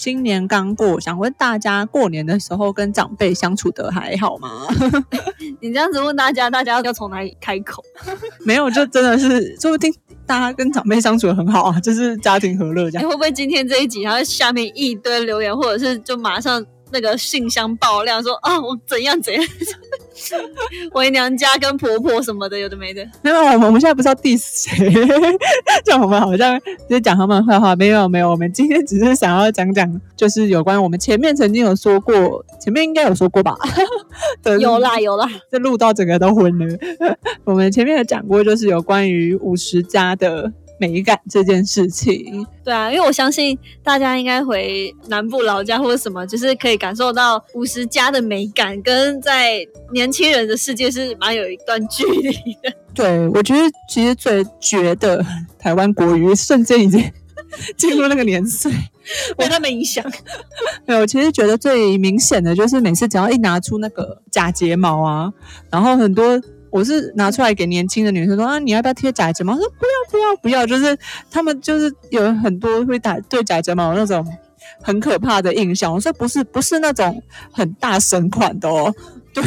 新年刚过，想问大家过年的时候跟长辈相处的还好吗？你这样子问大家，大家要从哪里开口？没有，就真的是，说不定大家跟长辈相处的很好啊，就是家庭和乐这样。你会不会今天这一集，然后下面一堆留言，或者是就马上那个信箱爆料说啊，我怎样怎样，回娘家跟婆婆什么的，有的没的。没有，我们我们现在不是要 diss 谁，这样我们好像就是讲他们坏话。没有没有，我们今天只是想要讲讲，就是有关我们前面曾经有说过，前面应该有说过吧？的有啦有啦，这录到整个都昏了。我们前面有讲过，就是有关于五十家的美感这件事情。对啊，因为我相信大家应该回南部老家或者什么，就是可以感受到五十加的美感，跟在年轻人的世界是蛮有一段距离的。对，我觉得其实最绝的台湾国语瞬间已经进入那个年岁。被他们影响，对，我其实觉得最明显的就是每次只要一拿出那个假睫毛啊，然后很多我是拿出来给年轻的女生说啊，你要不要贴假睫毛？说不要不要不要，就是他们就是有很多会打对假睫毛那种很可怕的印象。我说不是不是那种很大神款的哦。对，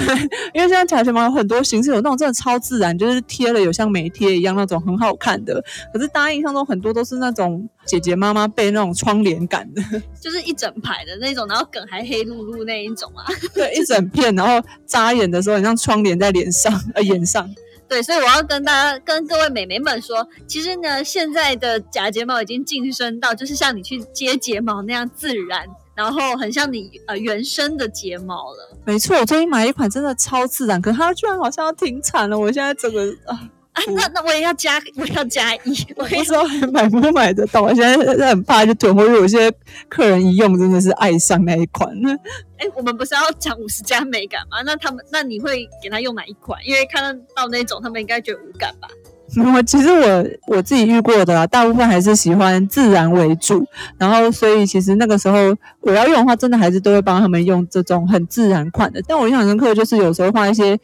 因为现在假睫毛有很多形式，有那种真的超自然，就是贴了有像没贴一样那种很好看的。可是大家印象中很多都是那种姐姐妈妈被那种窗帘感的。就是一整排的那种，然后梗还黑噜噜那一种啊。对，一整片，然后扎眼的时候，很像窗帘在脸上，呃，眼上。对，所以我要跟大家、跟各位美眉们说，其实呢，现在的假睫毛已经晋升到，就是像你去接睫毛那样自然，然后很像你呃原生的睫毛了。没错，我最近买一款真的超自然，可是它居然好像要停产了，我现在整个啊，啊，那那我也要加，我也要加一，我也不知道还买不买得到。我现在很怕就囤货，因为有些客人一用真的是爱上那一款。哎，我们不是要讲五十加美感吗？那他们，那你会给他用哪一款？因为看到那种，他们应该觉得无感吧？我其实我我自己遇过的啦，大部分还是喜欢自然为主，然后所以其实那个时候我要用的话，真的还是都会帮他们用这种很自然款的。但我印象深刻就是有时候画一些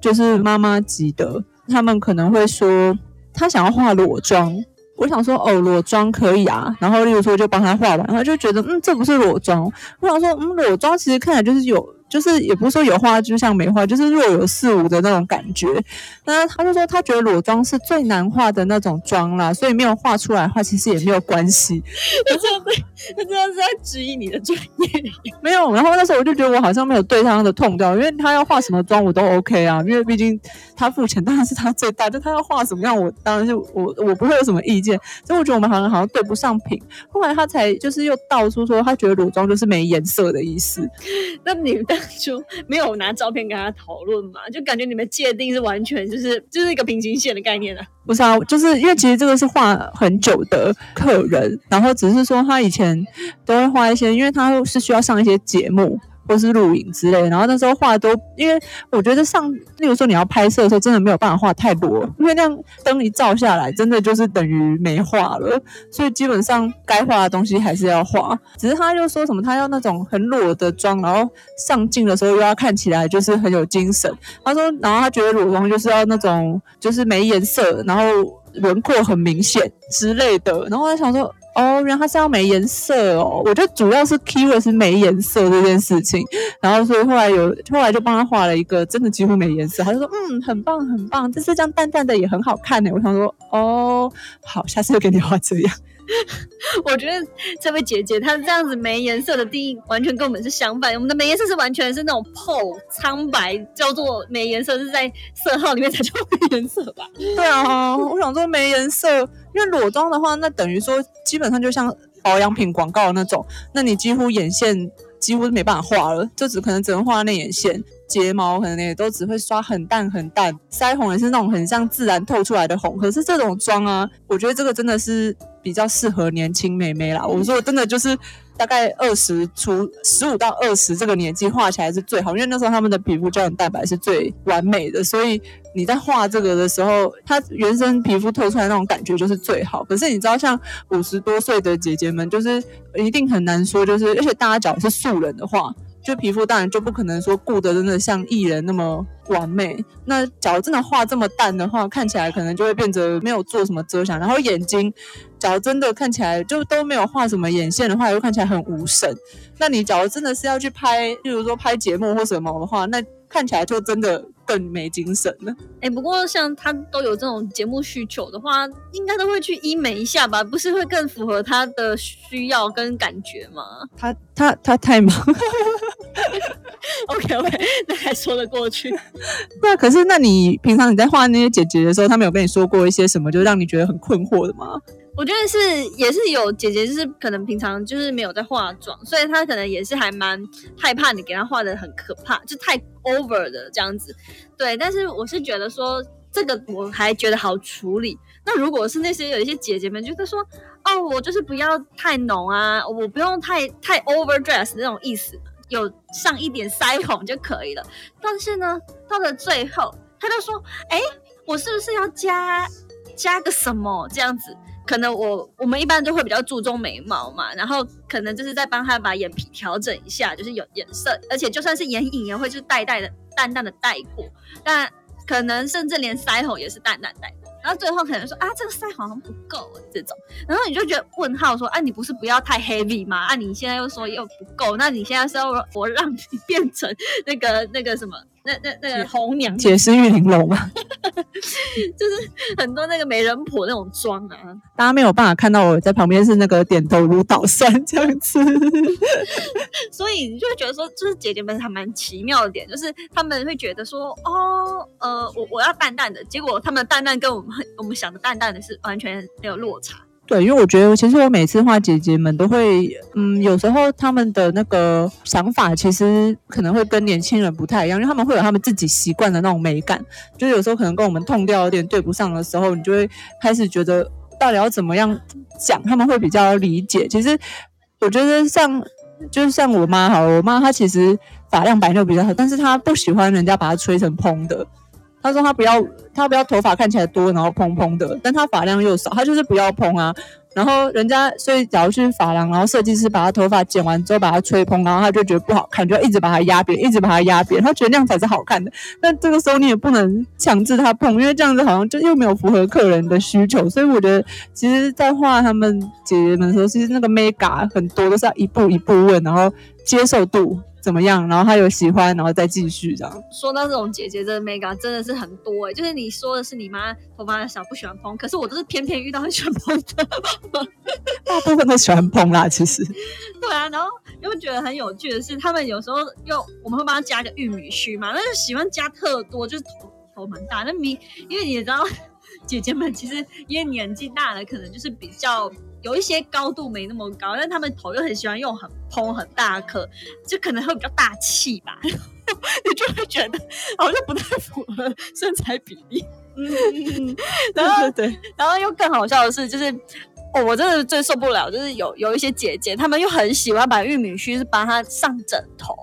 就是妈妈级的，他们可能会说他想要画裸妆，我想说哦裸妆可以啊，然后例如说就帮他画完，他就觉得嗯这不是裸妆，我想说嗯裸妆其实看来就是有。就是也不是说有画就像没画，就是若有似无的那种感觉。那他就说他觉得裸妆是最难画的那种妆啦，所以没有画出来的话，其实也没有关系。那这样子，那这样是在质疑你的专业。没有，然后那时候我就觉得我好像没有对他的痛掉，因为他要画什么妆我都 OK 啊，因为毕竟他付钱当然是他最大，就他要画什么样我当然是我我不会有什么意见。所以我觉得我们好像好像对不上频。后来他才就是又道出说他觉得裸妆就是没颜色的意思。那你当 就没有拿照片跟他讨论嘛？就感觉你们界定是完全就是就是一个平行线的概念啊。不是啊，就是因为其实这个是画很久的客人，然后只是说他以前都会画一些，因为他是需要上一些节目或是录影之类，然后那时候画都，因为我觉得上，例如说你要拍摄的时候，真的没有办法画太多，因为那样灯一照下来，真的就是等于没画了，所以基本上该画的东西还是要画，只是他就说什么他要那种很裸的妆，然后上镜的时候又要看起来就是很有精神，他说，然后他觉得裸妆就是要那种就是没颜色，然后轮廓很明显之类的，然后我想说。哦，原来他是要没颜色哦，我觉得主要是 keyword 是没颜色这件事情，然后所以后来有后来就帮他画了一个真的几乎没颜色，他就说嗯很棒很棒，就是这样淡淡的也很好看呢。我想说哦好，下次就给你画这样。我觉得这位姐姐她这样子没颜色的定义完全跟我们是相反，我们的没颜色是完全是那种透苍白，叫做没颜色是在色号里面才叫没颜色吧？对啊，我想说没颜色，因为裸妆的话，那等于说基本上就像保养品广告的那种，那你几乎眼线几乎是没办法画了，就只可能只能画内眼线。睫毛可能也都只会刷很淡很淡，腮红也是那种很像自然透出来的红。可是这种妆啊，我觉得这个真的是比较适合年轻妹妹啦。我说真的就是大概二十出十五到二十这个年纪画起来是最好，因为那时候他们的皮肤胶原蛋白是最完美的，所以你在画这个的时候，它原生皮肤透出来那种感觉就是最好。可是你知道，像五十多岁的姐姐们，就是一定很难说，就是而且大家讲是素人的话。就皮肤当然就不可能说顾得真的像艺人那么完美。那假如真的画这么淡的话，看起来可能就会变得没有做什么遮瑕。然后眼睛，假如真的看起来就都没有画什么眼线的话，又看起来很无神。那你假如真的是要去拍，例如说拍节目或什么的话，那看起来就真的更没精神了。哎，不过像他都有这种节目需求的话，应该都会去医美一下吧？不是会更符合他的需要跟感觉吗？他他他太忙。OK OK，那还说得过去。那可是，那你平常你在画那些姐姐的时候，他们有跟你说过一些什么，就让你觉得很困惑的吗？我觉得是，也是有姐姐，就是可能平常就是没有在化妆，所以她可能也是还蛮害怕你给她画的很可怕，就太 over 的这样子。对，但是我是觉得说这个我还觉得好处理。那如果是那些有一些姐姐们，就是说哦，我就是不要太浓啊，我不用太太 over dress 那种意思。有上一点腮红就可以了，但是呢，到了最后，他就说：“哎，我是不是要加加个什么这样子？可能我我们一般都会比较注重眉毛嘛，然后可能就是在帮他把眼皮调整一下，就是有颜色，而且就算是眼影也会就是淡淡的淡淡的带过，但可能甚至连腮红也是淡淡带。”然后最后可能说啊，这个腮好像不够这种，然后你就觉得问号说，啊，你不是不要太 heavy 吗？啊，你现在又说又不够，那你现在是要我让你变成那个那个什么？那那那个红娘，解释玉玲珑嘛，就是很多那个媒人婆那种妆啊，大家没有办法看到我在旁边是那个点头如捣蒜这样子，所以你就会觉得说，就是姐姐们还蛮奇妙的点，就是他们会觉得说，哦，呃，我我要淡淡的，结果他们淡淡跟我们我们想的淡淡的是完全没有落差。对，因为我觉得，其实我每次画姐姐们都会，嗯，有时候他们的那个想法其实可能会跟年轻人不太一样，因为他们会有他们自己习惯的那种美感，就有时候可能跟我们痛调有点对不上的时候，你就会开始觉得到底要怎么样讲，他们会比较理解。其实我觉得像，就是像我妈哈，我妈她其实发量白就比较好，但是她不喜欢人家把她吹成蓬的。他说他不要，他不要头发看起来多，然后蓬蓬的，但他发量又少，他就是不要蓬啊。然后人家，所以假如去发廊，然后设计师把他头发剪完之后把他吹蓬，然后他就觉得不好看，就一直把它压扁，一直把它压扁，他觉得那样才是好看的。但这个时候你也不能强制他碰，因为这样子好像就又没有符合客人的需求。所以我觉得，其实，在画他们姐姐们的时候，其实那个 mega 很多都是要一步一步问，然后接受度。怎么样？然后他有喜欢，然后再继续这样。说到这种姐姐，的 mega 真的是很多哎。就是你说的是你妈头发小不喜欢蓬，可是我都是偏偏遇到很喜欢蓬的。大部分都喜欢蓬啦，其实。对啊，然后又觉得很有趣的是，他们有时候又我们会帮他加个玉米须嘛，那就喜欢加特多，就是头头蛮大。那你因为你也知道，姐姐们其实因为年纪大了，可能就是比较。有一些高度没那么高，但他们头又很喜欢用很蓬很大颗，就可能会比较大气吧。你就会觉得好像不太符合身材比例。嗯，然后对，然后又更好笑的是，就是哦，我真的最受不了，就是有有一些姐姐，她们又很喜欢把玉米须是帮她上枕头。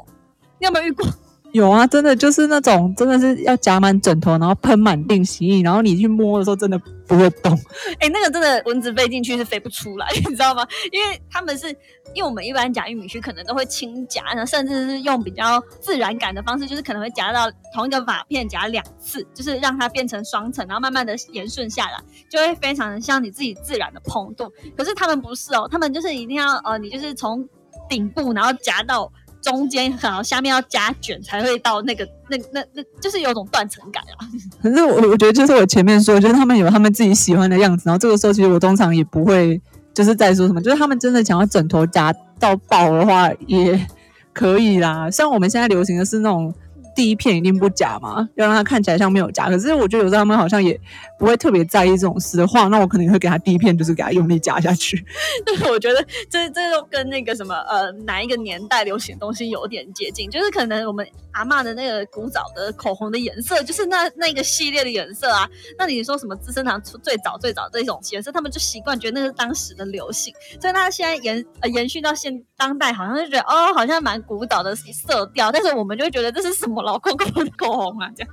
你有没有遇过？有啊，真的就是那种，真的是要夹满枕头，然后喷满定洗液，然后你去摸的时候，真的不会动。哎，那个真的蚊子飞进去是飞不出来，你知道吗？因为他们是，因为我们一般夹玉米须可能都会轻夹，然后甚至是用比较自然感的方式，就是可能会夹到同一个瓦片夹两次，就是让它变成双层，然后慢慢的延顺下来，就会非常的像你自己自然的蓬度。可是他们不是哦，他们就是一定要呃，你就是从顶部然后夹到。中间然后，下面要加卷才会到那个那那那，就是有种断层感啊。可是我我觉得就是我前面说，我觉得他们有他们自己喜欢的样子，然后这个时候其实我通常也不会就是在说什么，就是他们真的想要枕头夹到爆的话也可以啦。像我们现在流行的是那种第一片一定不假嘛，要让它看起来像没有假。可是我觉得有时候他们好像也不会特别在意这种事的话，那我可能会给他第一片就是给他用力夹下去。对，我觉得这这都跟那个什么呃哪一个年代流行的东西有点接近，就是可能我们阿嬷的那个古早的口红的颜色，就是那那个系列的颜色啊。那你说什么资生堂最早最早这种颜色，他们就习惯觉得那是当时的流行，所以他现在延呃延续到现当代，好像就觉得哦，好像蛮古早的色调，但是我们就会觉得这是什么老公公的口红啊，这样，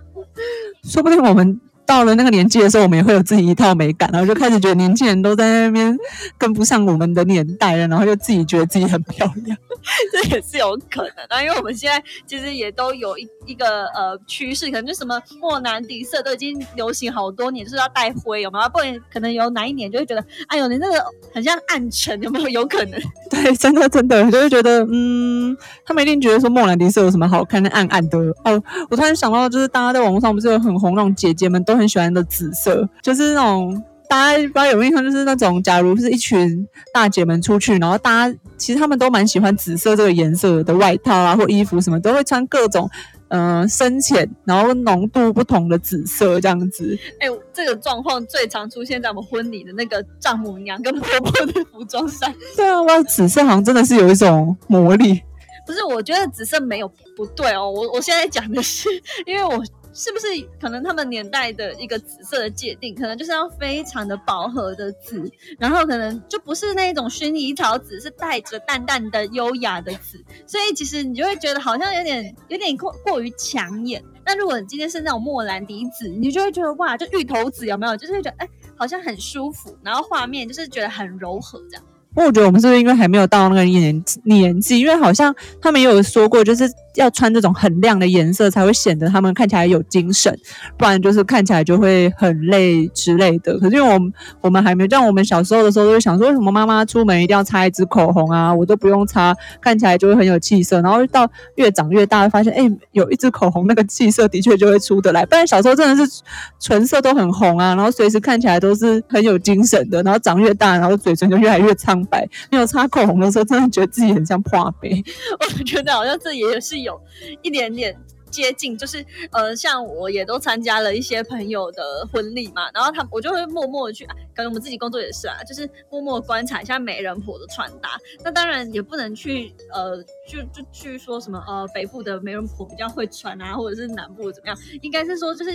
说不定我们。到了那个年纪的时候，我们也会有自己一套美感，然后就开始觉得年轻人都在那边跟不上我们的年代了，然后就自己觉得自己很漂亮，这也是有可能的。因为我们现在其实也都有一一个呃趋势，可能就什么莫兰迪色都已经流行好多年，就是要带灰，有没有？不然可能有哪一年就会觉得，哎呦，你那个很像暗沉，有没有？有可能？对，真的真的就会觉得，嗯，他们一定觉得说莫兰迪色有什么好看的，暗暗的。哦，我突然想到，就是大家在网络上不是有很红那种姐姐们都。很喜欢的紫色，就是那种大家不知道有印象，就是那种假如是一群大姐们出去，然后大家其实他们都蛮喜欢紫色这个颜色的外套啊，或衣服什么，都会穿各种嗯深浅然后浓度不同的紫色这样子。哎，这个状况最常出现在我们婚礼的那个丈母娘跟婆婆的服装上。对啊，哇，紫色好像真的是有一种魔力。不是，我觉得紫色没有不对哦。我我现在讲的是，因为我。是不是可能他们年代的一个紫色的界定，可能就是要非常的饱和的紫，然后可能就不是那种薰衣草紫，是带着淡淡的优雅的紫，所以其实你就会觉得好像有点有点过过于抢眼。那如果你今天是那种莫兰迪紫，你就会觉得哇，就芋头紫有没有？就是会觉得哎，好像很舒服，然后画面就是觉得很柔和这样。我觉得我们是不是因为还没有到那个年年纪？因为好像他们也有说过，就是要穿这种很亮的颜色，才会显得他们看起来有精神，不然就是看起来就会很累之类的。可是因为我们我们还没有，像我们小时候的时候，都会想说，为什么妈妈出门一定要擦一支口红啊？我都不用擦，看起来就会很有气色。然后到越长越大，发现哎，有一支口红，那个气色的确就会出得来。不然小时候真的是唇色都很红啊，然后随时看起来都是很有精神的。然后长越大，然后嘴唇就越来越苍。白没有擦口红的时候，真的觉得自己很像破杯。我觉得好像这也是有一点点接近，就是呃，像我也都参加了一些朋友的婚礼嘛，然后他我就会默默的去，可能我们自己工作也是啊，就是默默观察一下媒人婆的穿搭。那当然也不能去呃，就就去说什么呃，北部的媒人婆比较会穿啊，或者是南部怎么样，应该是说就是。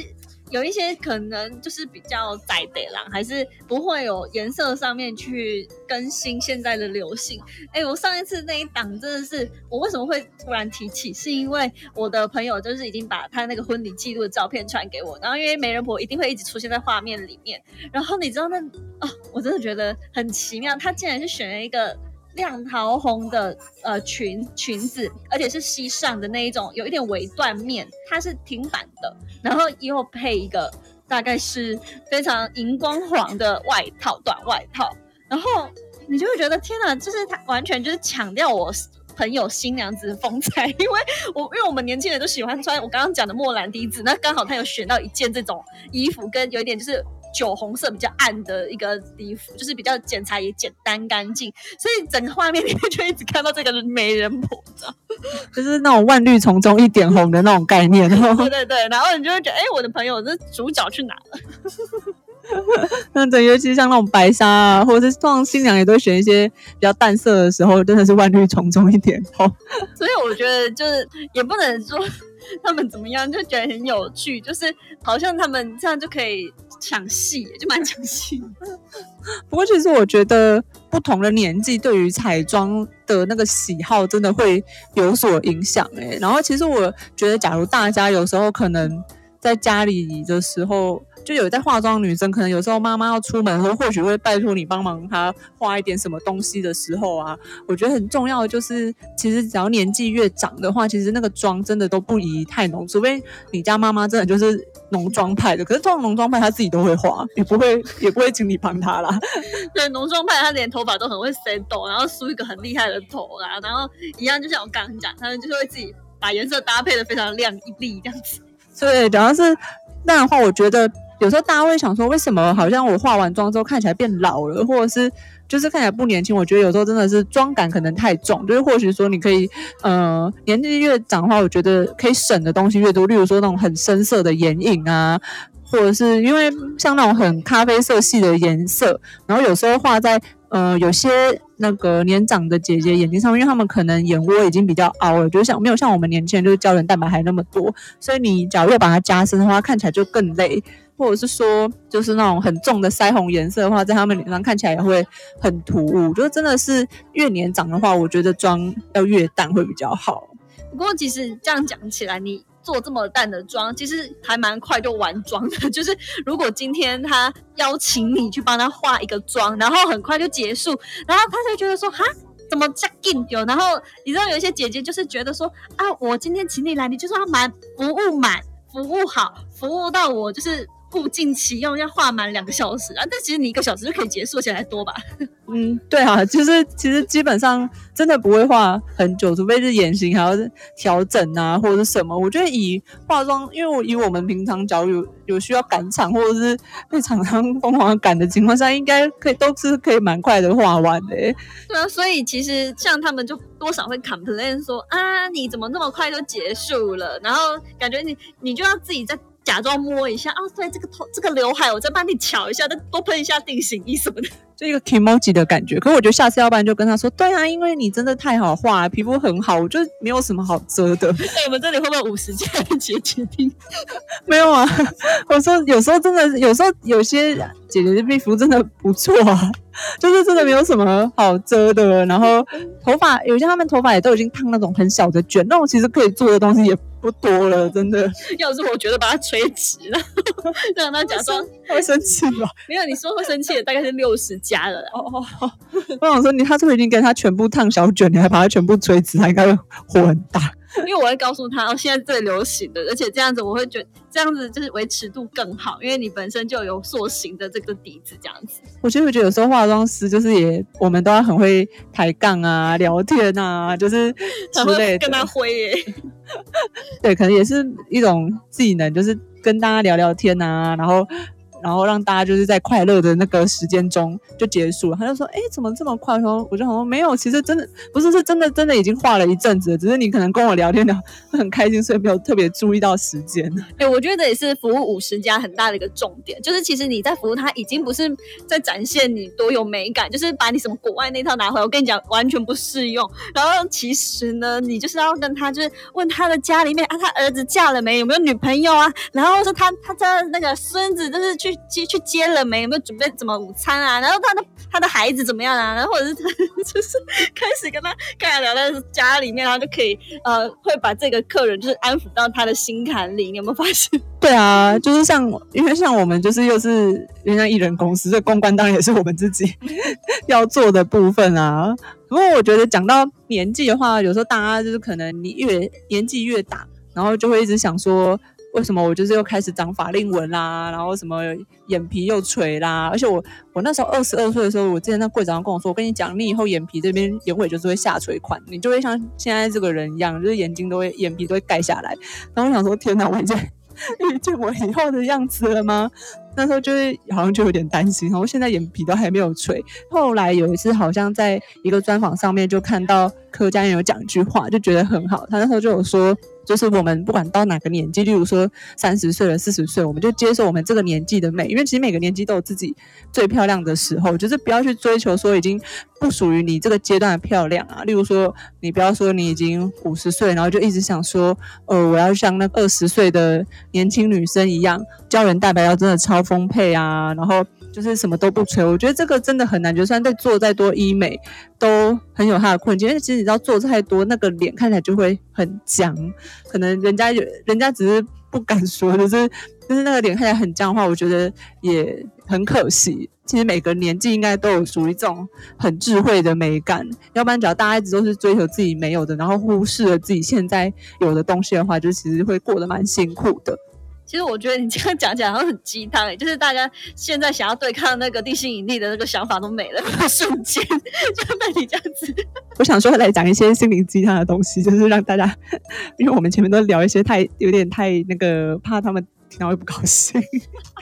有一些可能就是比较窄的啦，还是不会有颜色上面去更新现在的流行。哎，我上一次那一档真的是，我为什么会突然提起？是因为我的朋友就是已经把他那个婚礼记录的照片传给我，然后因为媒人婆一定会一直出现在画面里面，然后你知道那啊，我真的觉得很奇妙，他竟然是选了一个。亮桃红的呃裙裙子，而且是西上的那一种，有一点微缎面，它是挺版的，然后又配一个大概是非常荧光黄的外套短外套，然后你就会觉得天哪，就是它完全就是强调我朋友新娘子的风采，因为我因为我们年轻人都喜欢穿我刚刚讲的莫兰迪紫，那刚好他有选到一件这种衣服，跟有一点就是。酒红色比较暗的一个衣服，就是比较剪裁也简单干净，所以整个画面里面就一直看到这个美人婆，知道就是那种万绿丛中一点红的那种概念。对对对，然后你就会觉得，哎，我的朋友这主角去哪了？那对，尤其像那种白纱啊，或者是通常新娘也都会选一些比较淡色的时候，真的是万绿丛中一点红。所以我觉得就是也不能说。他们怎么样就觉得很有趣，就是好像他们这样就可以抢戏，就蛮抢戏。不过其实我觉得不同的年纪对于彩妆的那个喜好真的会有所影响诶。然后其实我觉得，假如大家有时候可能在家里的时候。就有在化妆女生，可能有时候妈妈要出门的时候，或许会拜托你帮忙她画一点什么东西的时候啊，我觉得很重要的就是，其实只要年纪越长的话，其实那个妆真的都不宜太浓，除非你家妈妈真的就是浓妆派的。可是这种浓妆派她自己都会画，也不会也不会请你帮她啦。对，浓妆派她连头发都很会 set 然后梳一个很厉害的头啦，然后一样就像我刚刚讲，他们就是会自己把颜色搭配的非常亮丽这样子。对，主要是那样的话，我觉得。有时候大家会想说，为什么好像我化完妆之后看起来变老了，或者是就是看起来不年轻？我觉得有时候真的是妆感可能太重，就是或许说你可以，呃，年纪越长的话，我觉得可以省的东西越多，例如说那种很深色的眼影啊。或者是因为像那种很咖啡色系的颜色，然后有时候画在呃有些那个年长的姐姐眼睛上面，因为他们可能眼窝已经比较凹了，就像没有像我们年轻人就是胶原蛋白还那么多，所以你假如要把它加深的话，看起来就更累。或者是说就是那种很重的腮红颜色的话，在他们脸上看起来也会很突兀。就是真的是越年长的话，我觉得妆要越淡会比较好。不过其实这样讲起来，你。做这么淡的妆，其实还蛮快就完妆的。就是如果今天他邀请你去帮他化一个妆，然后很快就结束，然后他就觉得说哈，怎么这紧？然后你知道有一些姐姐就是觉得说啊，我今天请你来，你就是要满服务满，服务好，服务到我就是。物尽其用，要画满两个小时啊！但其实你一个小时就可以结束，起来多吧？嗯，对啊，就是其实基本上真的不会画很久，除非是眼型还要调整啊，或者是什么。我觉得以化妆，因为我以我们平常假如有有需要赶场，或者是被厂商 疯狂赶的情况下，应该可以都是可以蛮快的画完的。对啊，所以其实像他们就多少会 complain 说啊，你怎么那么快就结束了？然后感觉你你就要自己在。假装摸一下啊，对，这个头这个刘海，我再帮你挑一下，再多喷一下定型液什么的，就一个 emoji 的感觉。可是我觉得下次要不然就跟他说，对啊，因为你真的太好画，皮肤很好，我就没有什么好遮的。哎，我们这里会不会五十加姐姐听？没有啊，我说有时候真的，有时候有些姐姐的皮肤真的不错啊，就是真的没有什么好遮的。然后头发，有些他们头发也都已经烫那种很小的卷，那种其实可以做的东西也。不多了，真的。要是我觉得把它垂直了，让他假装会生气吧？没有，你说会生气的大概是六十加了。哦哦哦！我想说，你他是不是已经给他全部烫小卷，你还把它全部垂直，他应该会火很大。因为我会告诉他，哦，现在最流行的，而且这样子我会觉得这样子就是维持度更好，因为你本身就有塑形的这个底子，这样子。我其实觉得有时候化妆师就是也，我们都要很会抬杠啊、聊天啊，就是 之类跟他挥耶。对，可能也是一种技能，就是跟大家聊聊天啊，然后。然后让大家就是在快乐的那个时间中就结束了。他就说：“哎，怎么这么快？”说：“我就说没有，其实真的不是，是真的真的已经画了一阵子了，只是你可能跟我聊天聊很开心，所以没有特别注意到时间。”对，我觉得也是服务五十家很大的一个重点，就是其实你在服务他已经不是在展现你多有美感，就是把你什么国外那套拿回来。我跟你讲，完全不适用。然后其实呢，你就是要跟他就是问他的家里面啊，他儿子嫁了没？有没有女朋友啊？然后说他他家那个孙子就是去。接去接了没？有没有准备怎么午餐啊？然后他的他的孩子怎么样啊？然后或者是他就是开始跟他跟他聊在家里面，然后就可以呃会把这个客人就是安抚到他的心坎里。你有没有发现？对啊，就是像因为像我们就是又是人家艺人公司，这公关当然也是我们自己 要做的部分啊。不过我觉得讲到年纪的话，有时候大家就是可能你越年纪越大，然后就会一直想说。为什么我就是又开始长法令纹啦，然后什么眼皮又垂啦？而且我我那时候二十二岁的时候，我之前那柜长跟我说，我跟你讲，你以后眼皮这边眼尾就是会下垂款，你就会像现在这个人一样，就是眼睛都会眼皮都会盖下来。然后我想说，天哪，我已经 遇见我以后的样子了吗？那时候就是好像就有点担心。然后现在眼皮都还没有垂。后来有一次好像在一个专访上面就看到柯佳嬿有讲一句话，就觉得很好。他那时候就有说。就是我们不管到哪个年纪，例如说三十岁了、四十岁，我们就接受我们这个年纪的美，因为其实每个年纪都有自己最漂亮的时候，就是不要去追求说已经不属于你这个阶段的漂亮啊。例如说，你不要说你已经五十岁，然后就一直想说，呃，我要像那二十岁的年轻女生一样，胶原蛋白要真的超丰沛啊，然后。就是什么都不吹，我觉得这个真的很难。就算在做再多医美，都很有它的困境。因为其实你知道，做太多，那个脸看起来就会很僵。可能人家有，人家只是不敢说，就是 就是那个脸看起来很僵的话，我觉得也很可惜。其实每个年纪应该都有属于这种很智慧的美感，要不然只要大家一直都是追求自己没有的，然后忽视了自己现在有的东西的话，就其实会过得蛮辛苦的。其实我觉得你这样讲起来好像很鸡汤哎，就是大家现在想要对抗那个地心引力的那个想法都没了，瞬间 就被你这样子。我想说来讲一些心灵鸡汤的东西，就是让大家，因为我们前面都聊一些太有点太那个，怕他们听到会不高兴。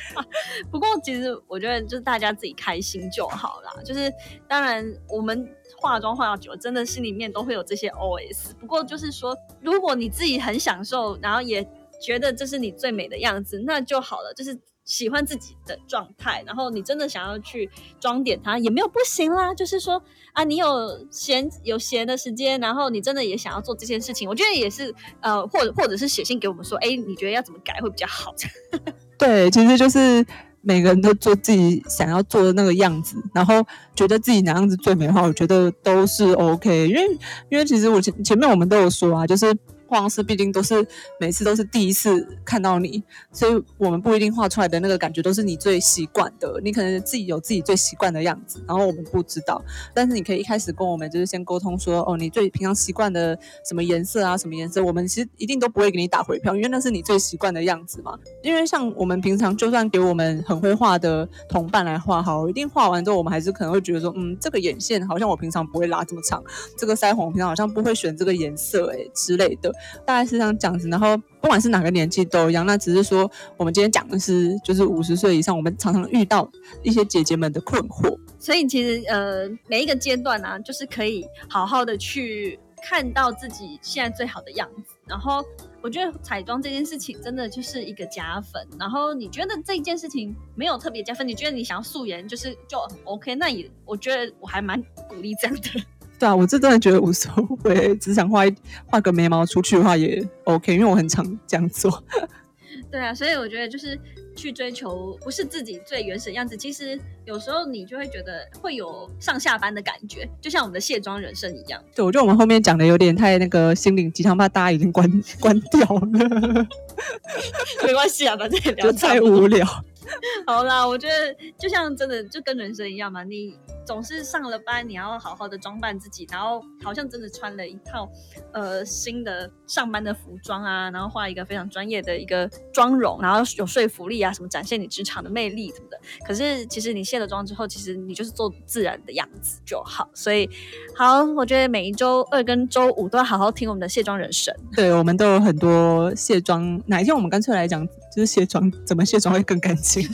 不过其实我觉得就是大家自己开心就好啦。就是当然我们化妆化到久了，真的心里面都会有这些 OS。不过就是说，如果你自己很享受，然后也觉得这是你最美的样子，那就好了。就是喜欢自己的状态，然后你真的想要去装点它，也没有不行啦。就是说啊，你有闲有闲的时间，然后你真的也想要做这件事情，我觉得也是呃，或者或者是写信给我们说，哎，你觉得要怎么改会比较好？对，其实就是每个人都做自己想要做的那个样子，然后觉得自己哪样子最美的话，我觉得都是 OK。因为因为其实我前前面我们都有说啊，就是。化妆师毕竟都是每次都是第一次看到你，所以我们不一定画出来的那个感觉都是你最习惯的。你可能自己有自己最习惯的样子，然后我们不知道。但是你可以一开始跟我们就是先沟通说，哦，你最平常习惯的什么颜色啊，什么颜色，我们其实一定都不会给你打回票，因为那是你最习惯的样子嘛。因为像我们平常就算给我们很会画的同伴来画，好，一定画完之后，我们还是可能会觉得说，嗯，这个眼线好像我平常不会拉这么长，这个腮红平常好像不会选这个颜色，哎之类的。大概是这样讲子，然后不管是哪个年纪都一样。那只是说，我们今天讲的是，就是五十岁以上，我们常常遇到一些姐姐们的困惑。所以其实呃，每一个阶段呢，就是可以好好的去看到自己现在最好的样子。然后我觉得彩妆这件事情真的就是一个加分。然后你觉得这件事情没有特别加分，你觉得你想要素颜就是就 OK，那也我觉得我还蛮鼓励这样的。对啊，我这真的觉得无所谓，只想画画个眉毛出去的话也 OK，因为我很常这样做。对啊，所以我觉得就是去追求不是自己最原始的样子，其实有时候你就会觉得会有上下班的感觉，就像我们的卸妆人生一样。对，我觉得我们后面讲的有点太那个心灵鸡汤，怕大家已经关关掉了。没关系啊，反正就太无聊。好啦，我觉得就像真的就跟人生一样嘛，你总是上了班，你要好好的装扮自己，然后好像真的穿了一套呃新的上班的服装啊，然后画一个非常专业的一个妆容，然后有说服力啊，什么展现你职场的魅力什么的。可是其实你卸了妆之后，其实你就是做自然的样子就好。所以好，我觉得每一周二跟周五都要好好听我们的卸妆人生。对，我们都有很多卸妆，哪一天我们干脆来讲，就是卸妆怎么卸妆会更干净。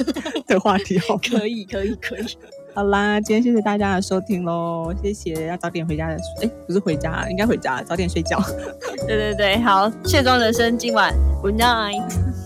的话题好，可以可以可以，好啦，今天谢谢大家的收听喽，谢谢，要早点回家的，哎，不是回家，应该回家，早点睡觉。对对对，好，卸妆人生今晚 Good night。